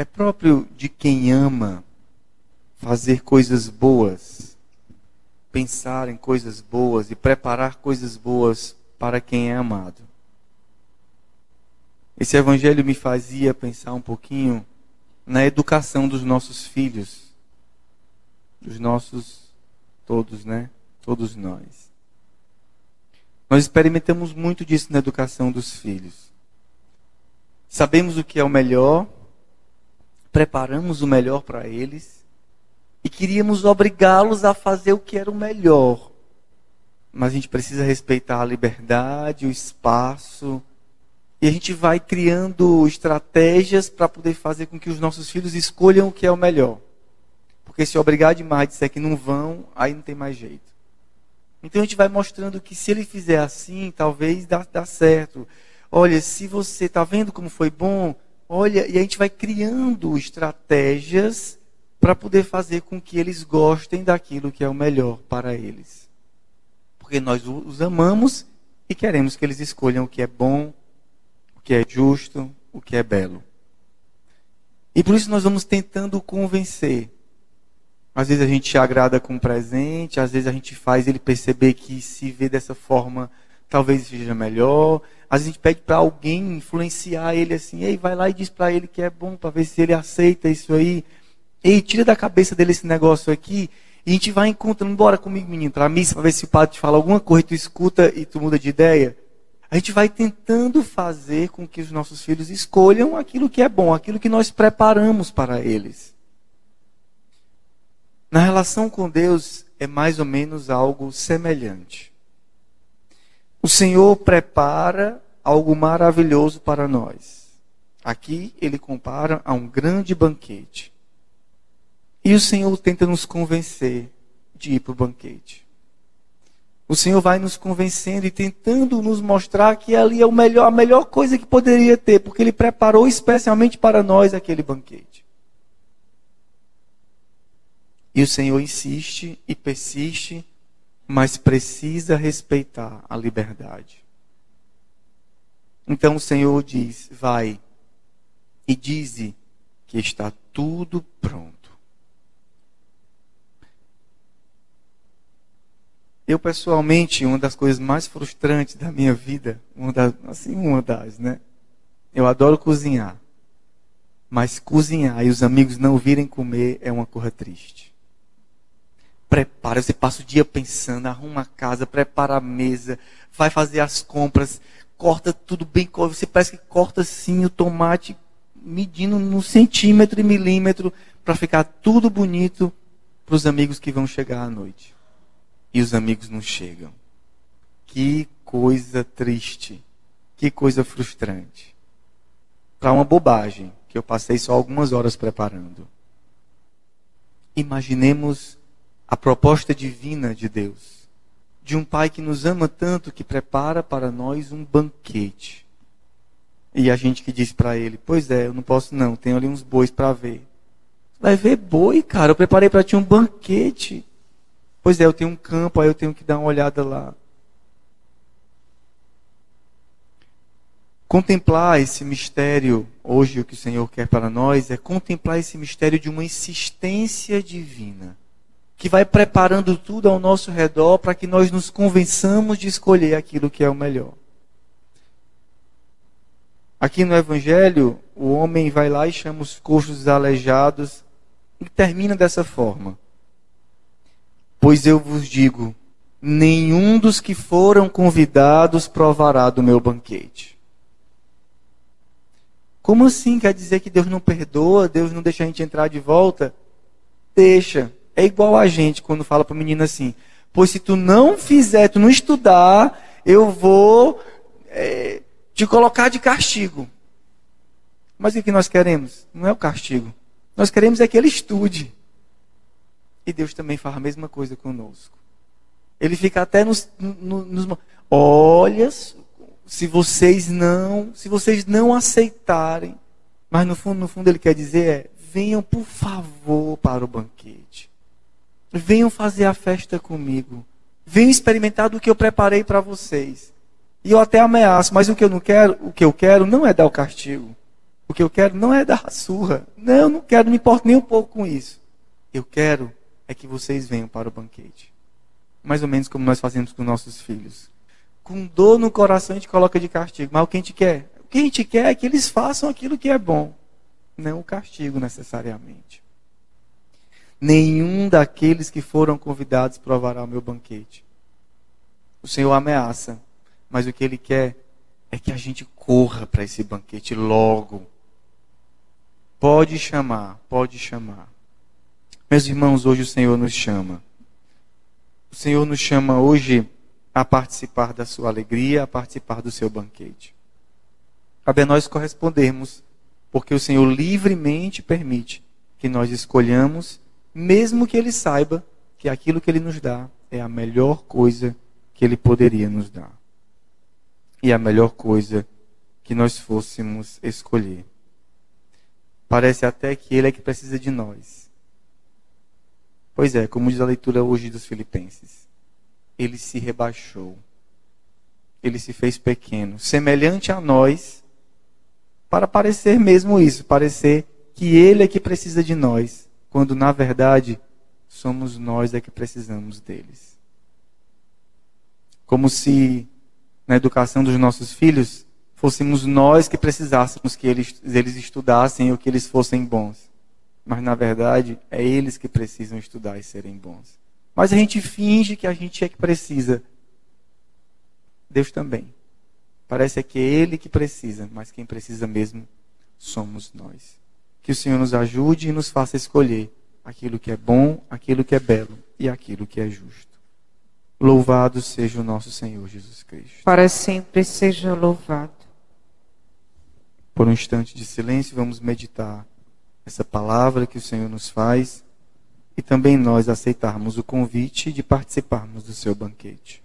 É próprio de quem ama fazer coisas boas, pensar em coisas boas e preparar coisas boas para quem é amado. Esse evangelho me fazia pensar um pouquinho na educação dos nossos filhos, dos nossos todos, né? Todos nós. Nós experimentamos muito disso na educação dos filhos. Sabemos o que é o melhor, preparamos o melhor para eles e queríamos obrigá-los a fazer o que era o melhor. Mas a gente precisa respeitar a liberdade, o espaço, e a gente vai criando estratégias para poder fazer com que os nossos filhos escolham o que é o melhor. Porque se obrigar demais disser que não vão, aí não tem mais jeito. Então a gente vai mostrando que se ele fizer assim, talvez dá, dá certo. Olha, se você está vendo como foi bom, olha, e a gente vai criando estratégias para poder fazer com que eles gostem daquilo que é o melhor para eles. Porque nós os amamos e queremos que eles escolham o que é bom, o que é justo, o que é belo. E por isso nós vamos tentando convencer. Às vezes a gente agrada com um presente, às vezes a gente faz ele perceber que se vê dessa forma, talvez seja melhor. Vezes a gente pede para alguém influenciar ele assim, ei, vai lá e diz para ele que é bom, para ver se ele aceita isso aí. Ei, tira da cabeça dele esse negócio aqui. E a gente vai encontrando, bora comigo, menino, para missa, para ver se o padre te fala alguma coisa, tu escuta e tu muda de ideia. A gente vai tentando fazer com que os nossos filhos escolham aquilo que é bom, aquilo que nós preparamos para eles. Na relação com Deus é mais ou menos algo semelhante. O Senhor prepara algo maravilhoso para nós. Aqui ele compara a um grande banquete. E o Senhor tenta nos convencer de ir para o banquete. O Senhor vai nos convencendo e tentando nos mostrar que ali é o melhor, a melhor coisa que poderia ter, porque Ele preparou especialmente para nós aquele banquete. E o Senhor insiste e persiste, mas precisa respeitar a liberdade. Então o Senhor diz: Vai e dize que está tudo pronto. Eu, pessoalmente, uma das coisas mais frustrantes da minha vida, uma das, assim, uma das, né? Eu adoro cozinhar. Mas cozinhar e os amigos não virem comer é uma coisa triste. Prepara, você passa o dia pensando, arruma a casa, prepara a mesa, vai fazer as compras, corta tudo bem, você parece que corta assim o tomate, medindo no centímetro e milímetro, para ficar tudo bonito para os amigos que vão chegar à noite e os amigos não chegam. Que coisa triste. Que coisa frustrante. Para uma bobagem que eu passei só algumas horas preparando. Imaginemos a proposta divina de Deus. De um pai que nos ama tanto que prepara para nós um banquete. E a gente que diz para ele: Pois é, eu não posso não, tenho ali uns bois para ver. Vai ver boi, cara, eu preparei para ti um banquete. Pois é, eu tenho um campo, aí eu tenho que dar uma olhada lá. Contemplar esse mistério, hoje o que o Senhor quer para nós, é contemplar esse mistério de uma insistência divina, que vai preparando tudo ao nosso redor para que nós nos convençamos de escolher aquilo que é o melhor. Aqui no Evangelho, o homem vai lá e chama os coxos aleijados e termina dessa forma. Pois eu vos digo: nenhum dos que foram convidados provará do meu banquete. Como assim? Quer dizer que Deus não perdoa, Deus não deixa a gente entrar de volta? Deixa. É igual a gente quando fala para o menino assim: Pois se tu não fizer, tu não estudar, eu vou é, te colocar de castigo. Mas o que nós queremos? Não é o castigo. Nós queremos é que ele estude. E Deus também faz a mesma coisa conosco. Ele fica até nos, nos, nos olha, se vocês não, se vocês não aceitarem, mas no fundo, no fundo ele quer dizer é, venham por favor para o banquete. Venham fazer a festa comigo. Venham experimentar do que eu preparei para vocês. E eu até ameaço, mas o que eu não quero, o que eu quero não é dar o castigo. O que eu quero não é dar surra. Não, não quero, não me importo nem um pouco com isso. Eu quero é que vocês venham para o banquete. Mais ou menos como nós fazemos com nossos filhos. Com dor no coração a gente coloca de castigo. Mas o que a gente quer? O que a gente quer é que eles façam aquilo que é bom. Não o castigo necessariamente. Nenhum daqueles que foram convidados provará o meu banquete. O Senhor ameaça, mas o que Ele quer é que a gente corra para esse banquete logo. Pode chamar, pode chamar. Meus irmãos, hoje o Senhor nos chama. O Senhor nos chama hoje a participar da sua alegria, a participar do seu banquete. Cabe a nós correspondermos, porque o Senhor livremente permite que nós escolhamos, mesmo que Ele saiba que aquilo que Ele nos dá é a melhor coisa que Ele poderia nos dar. E a melhor coisa que nós fôssemos escolher. Parece até que ele é que precisa de nós. Pois é, como diz a leitura hoje dos Filipenses, ele se rebaixou. Ele se fez pequeno, semelhante a nós, para parecer mesmo isso, parecer que ele é que precisa de nós, quando na verdade somos nós é que precisamos deles. Como se na educação dos nossos filhos fôssemos nós que precisássemos que eles, eles estudassem ou que eles fossem bons. Mas na verdade, é eles que precisam estudar e serem bons. Mas a gente finge que a gente é que precisa. Deus também. Parece que é Ele que precisa, mas quem precisa mesmo somos nós. Que o Senhor nos ajude e nos faça escolher aquilo que é bom, aquilo que é belo e aquilo que é justo. Louvado seja o nosso Senhor Jesus Cristo. Para sempre seja louvado. Por um instante de silêncio, vamos meditar essa palavra que o Senhor nos faz e também nós aceitarmos o convite de participarmos do seu banquete.